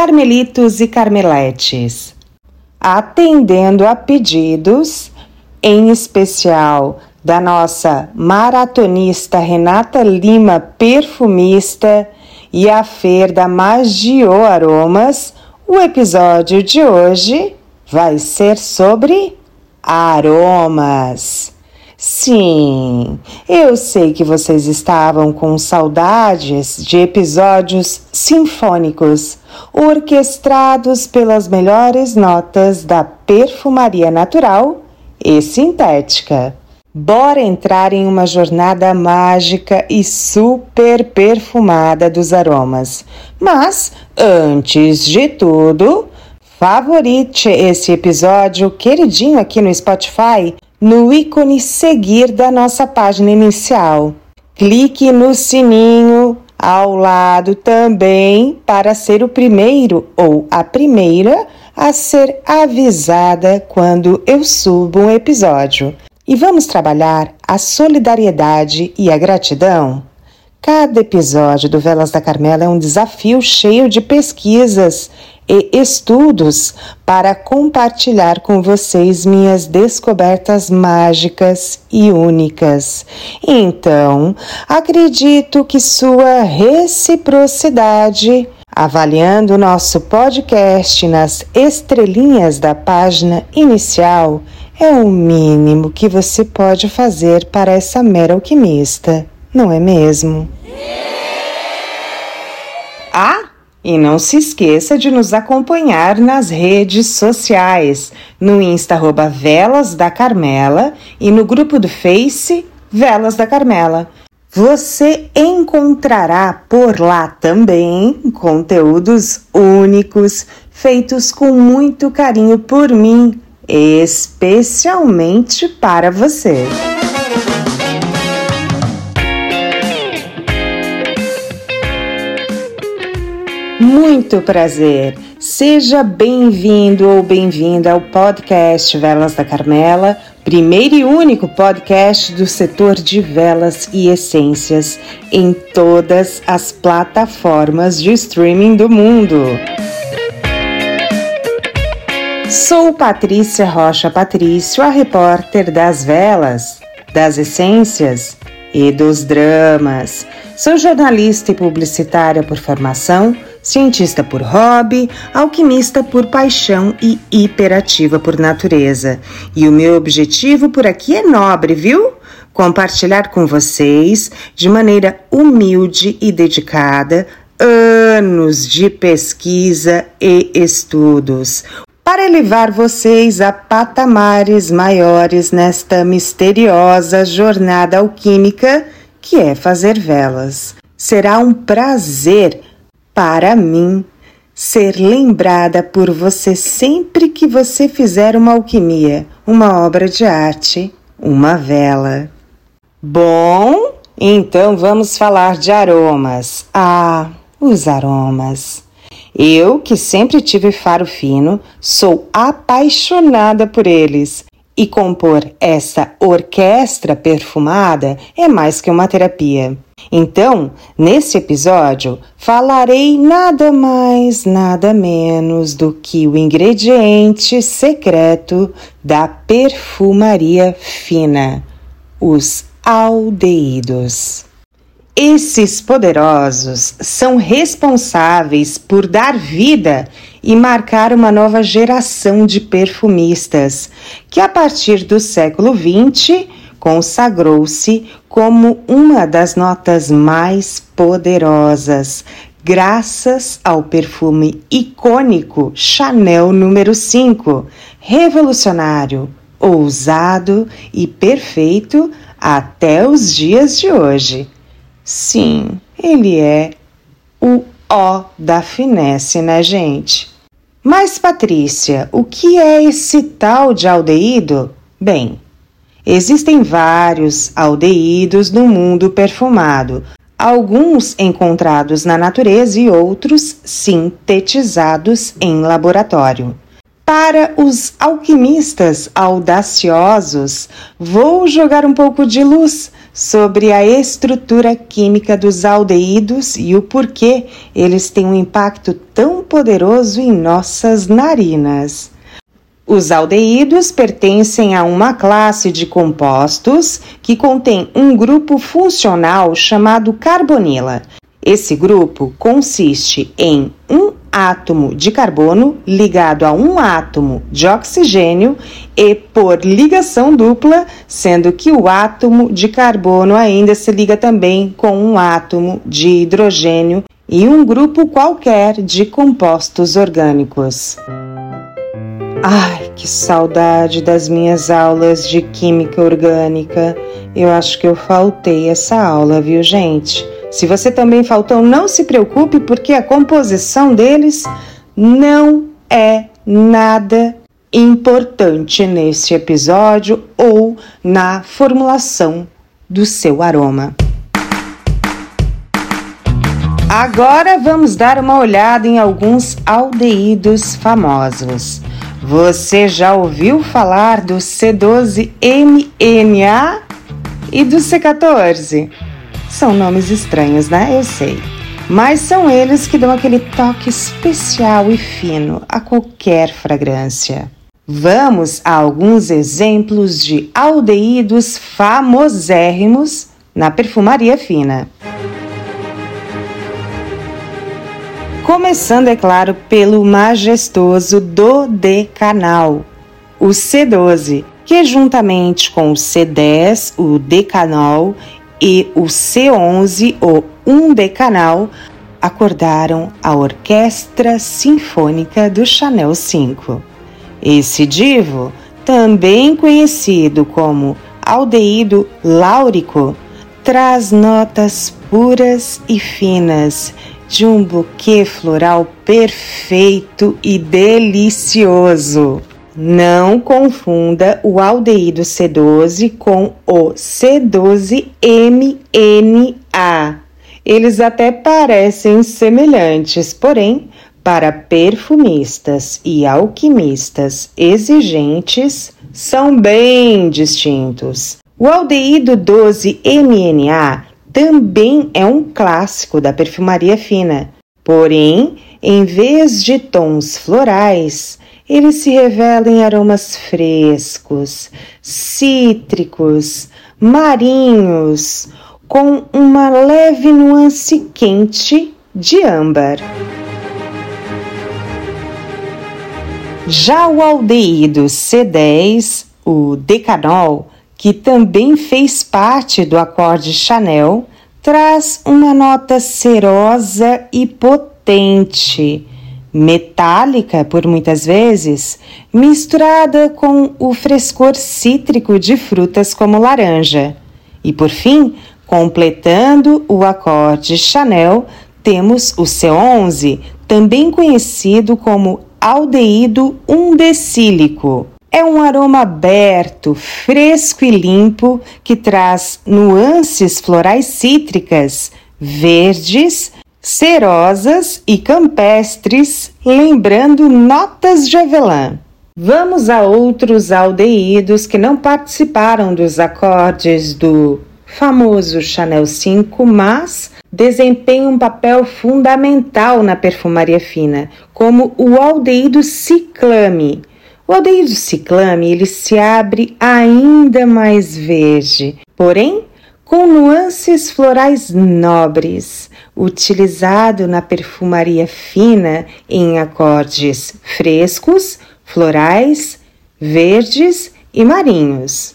carmelitos e carmeletes. Atendendo a pedidos, em especial da nossa maratonista Renata Lima, perfumista, e a Fer da Magio Aromas, o episódio de hoje vai ser sobre aromas. Sim, eu sei que vocês estavam com saudades de episódios sinfônicos, orquestrados pelas melhores notas da perfumaria natural e sintética. Bora entrar em uma jornada mágica e super perfumada dos aromas. Mas, antes de tudo, favorite esse episódio queridinho aqui no Spotify no ícone seguir da nossa página inicial. Clique no sininho ao lado também para ser o primeiro ou a primeira a ser avisada quando eu subo um episódio. E vamos trabalhar a solidariedade e a gratidão? Cada episódio do Velas da Carmela é um desafio cheio de pesquisas e estudos para compartilhar com vocês minhas descobertas mágicas e únicas. Então, acredito que sua reciprocidade, avaliando nosso podcast nas estrelinhas da página inicial, é o mínimo que você pode fazer para essa mera alquimista, não é mesmo? Ah! E não se esqueça de nos acompanhar nas redes sociais, no Insta arroba Velas da Carmela e no grupo do Face Velas da Carmela. Você encontrará por lá também conteúdos únicos feitos com muito carinho por mim, especialmente para você. Muito prazer. Seja bem-vindo ou bem-vinda ao podcast Velas da Carmela, primeiro e único podcast do setor de velas e essências em todas as plataformas de streaming do mundo. Sou Patrícia Rocha Patrício, a repórter das velas, das essências e dos dramas. Sou jornalista e publicitária por formação cientista por hobby, alquimista por paixão e hiperativa por natureza. E o meu objetivo por aqui é nobre, viu? Compartilhar com vocês, de maneira humilde e dedicada, anos de pesquisa e estudos, para elevar vocês a patamares maiores nesta misteriosa jornada alquímica que é fazer velas. Será um prazer para mim, ser lembrada por você sempre que você fizer uma alquimia, uma obra de arte, uma vela. Bom, então vamos falar de aromas. Ah, os aromas. Eu, que sempre tive faro fino, sou apaixonada por eles. E compor essa orquestra perfumada é mais que uma terapia. Então, nesse episódio, falarei nada mais, nada menos do que o ingrediente secreto da perfumaria fina: os aldeídos. Esses poderosos são responsáveis por dar vida e marcar uma nova geração de perfumistas que, a partir do século XX, consagrou-se como uma das notas mais poderosas, graças ao perfume icônico Chanel número 5, revolucionário, ousado e perfeito até os dias de hoje. Sim, ele é o O da finesse, né, gente? Mas, Patrícia, o que é esse tal de aldeído? Bem, Existem vários aldeídos no mundo perfumado, alguns encontrados na natureza e outros sintetizados em laboratório. Para os alquimistas audaciosos, vou jogar um pouco de luz sobre a estrutura química dos aldeídos e o porquê eles têm um impacto tão poderoso em nossas narinas. Os aldeídos pertencem a uma classe de compostos que contém um grupo funcional chamado carbonila. Esse grupo consiste em um átomo de carbono ligado a um átomo de oxigênio e por ligação dupla, sendo que o átomo de carbono ainda se liga também com um átomo de hidrogênio e um grupo qualquer de compostos orgânicos. Ai, que saudade das minhas aulas de química orgânica. Eu acho que eu faltei essa aula, viu, gente? Se você também faltou, não se preocupe, porque a composição deles não é nada importante neste episódio ou na formulação do seu aroma. Agora vamos dar uma olhada em alguns aldeídos famosos. Você já ouviu falar do C12MNA e do C14? São nomes estranhos, né? Eu sei. Mas são eles que dão aquele toque especial e fino a qualquer fragrância. Vamos a alguns exemplos de aldeídos famosérrimos na perfumaria fina. Começando, é claro, pelo majestoso Dodecanal, o C12, que juntamente com o C10, o Decanol e o C11, o Undecanal, acordaram a Orquestra Sinfônica do Chanel V. Esse divo, também conhecido como aldeído láurico, traz notas puras e finas de um buquê floral perfeito e delicioso. Não confunda o aldeído C12 com o C12MNA. Eles até parecem semelhantes, porém, para perfumistas e alquimistas exigentes, são bem distintos. O aldeído 12MNA também é um clássico da perfumaria fina, porém, em vez de tons florais, ele se revela em aromas frescos, cítricos, marinhos, com uma leve nuance quente de âmbar. Já o aldeído C10, o decanol, que também fez parte do acorde Chanel, traz uma nota cerosa e potente metálica por muitas vezes, misturada com o frescor cítrico de frutas como laranja. E por fim, completando o acorde Chanel, temos o C11, também conhecido como aldeído undecílico. É um aroma aberto, fresco e limpo que traz nuances florais cítricas, verdes, cerosas e campestres, lembrando notas de avelã. Vamos a outros aldeídos que não participaram dos acordes do famoso Chanel 5, mas desempenham um papel fundamental na perfumaria fina, como o aldeído ciclame. O aldeído ciclame ele se abre ainda mais verde, porém com nuances florais nobres, utilizado na perfumaria fina em acordes frescos, florais, verdes e marinhos.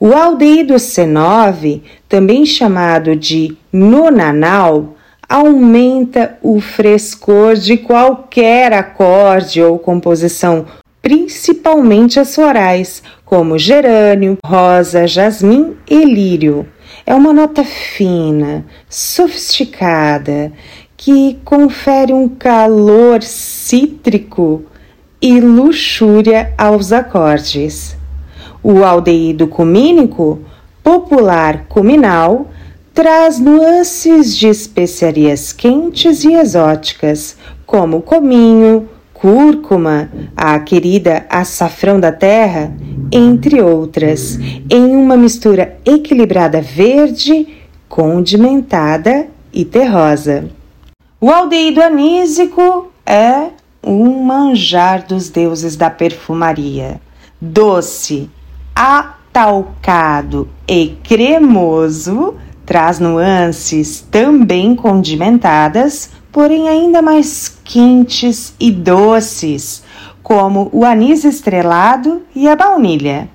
O aldeído C9, também chamado de nonanal, aumenta o frescor de qualquer acorde ou composição, principalmente as florais, como gerânio, rosa, jasmim e lírio. É uma nota fina, sofisticada, que confere um calor cítrico e luxúria aos acordes. O aldeído cumínico, popular cuminal, traz nuances de especiarias quentes e exóticas, como cominho, cúrcuma, a querida açafrão da terra entre outras, em uma mistura equilibrada verde, condimentada e terrosa. O aldeído anísico é um manjar dos deuses da perfumaria. Doce, atalcado e cremoso, traz nuances também condimentadas, porém ainda mais quentes e doces, como o anis estrelado e a baunilha.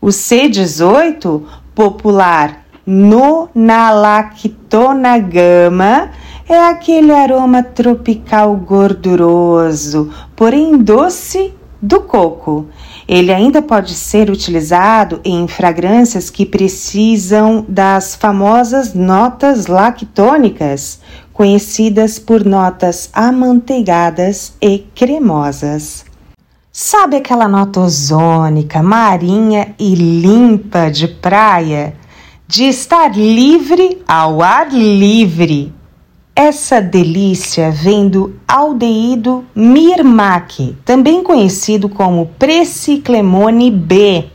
O C18, popular nonalactona gama, é aquele aroma tropical gorduroso, porém doce do coco. Ele ainda pode ser utilizado em fragrâncias que precisam das famosas notas lactônicas, conhecidas por notas amanteigadas e cremosas. Sabe aquela nota ozônica, marinha e limpa de praia? De estar livre ao ar livre. Essa delícia vem do aldeído Mirmac, também conhecido como Preciclemone B.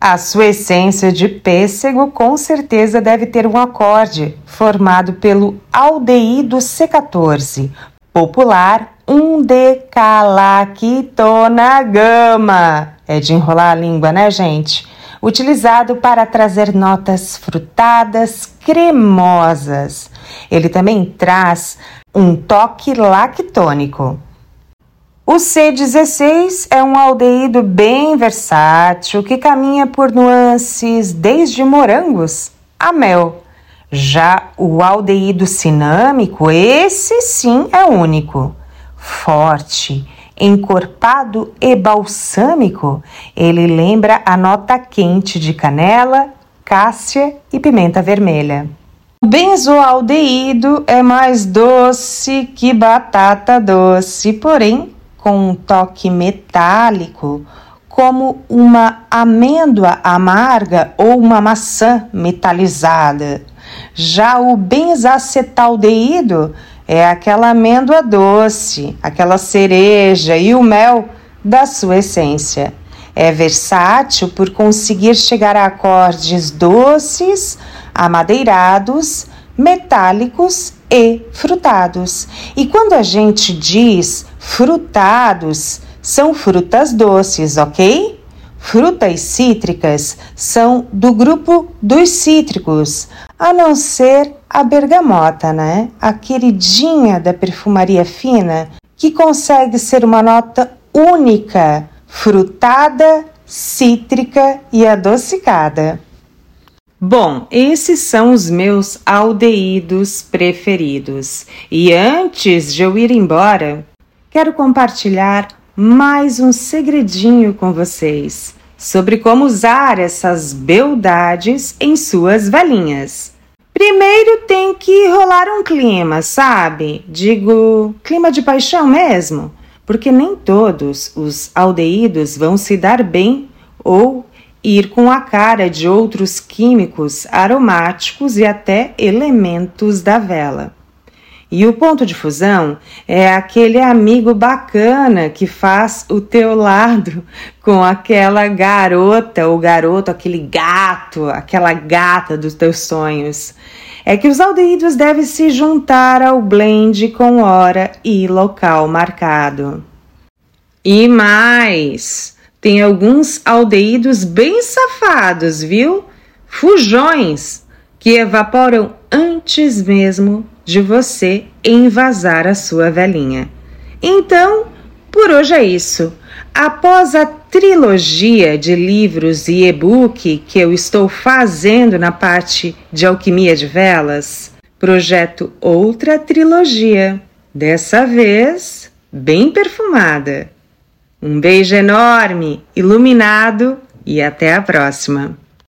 A sua essência de pêssego com certeza deve ter um acorde formado pelo aldeído C14, popular 1-decalaquitona gama. É de enrolar a língua, né, gente? Utilizado para trazer notas frutadas cremosas. Ele também traz um toque lactônico. O C16 é um aldeído bem versátil que caminha por nuances desde morangos a mel. Já o aldeído cinâmico, esse sim é único, forte, encorpado e balsâmico. Ele lembra a nota quente de canela, cássia e pimenta vermelha. O benzoaldeído é mais doce que batata doce, porém com um toque metálico, como uma amêndoa amarga ou uma maçã metalizada. Já o benzacetaldeído é aquela amêndoa doce, aquela cereja e o mel da sua essência. É versátil por conseguir chegar a acordes doces, amadeirados, metálicos e frutados. E quando a gente diz frutados, são frutas doces, ok? Frutas cítricas são do grupo dos cítricos, a não ser a bergamota, né? A queridinha da perfumaria fina, que consegue ser uma nota única frutada, cítrica e adocicada. Bom, esses são os meus aldeídos preferidos. E antes de eu ir embora, quero compartilhar mais um segredinho com vocês sobre como usar essas beldades em suas valinhas. Primeiro tem que rolar um clima, sabe? Digo, clima de paixão mesmo porque nem todos os aldeídos vão se dar bem ou ir com a cara de outros químicos aromáticos e até elementos da vela. E o ponto de fusão é aquele amigo bacana que faz o teu lado com aquela garota ou garoto, aquele gato, aquela gata dos teus sonhos é que os aldeídos devem se juntar ao blend com hora e local marcado. E mais, tem alguns aldeídos bem safados, viu? Fujões que evaporam antes mesmo de você envasar a sua velhinha. Então, por hoje é isso. Após a trilogia de livros e e-book que eu estou fazendo na parte de alquimia de velas, projeto outra trilogia, dessa vez bem perfumada. Um beijo enorme, iluminado e até a próxima!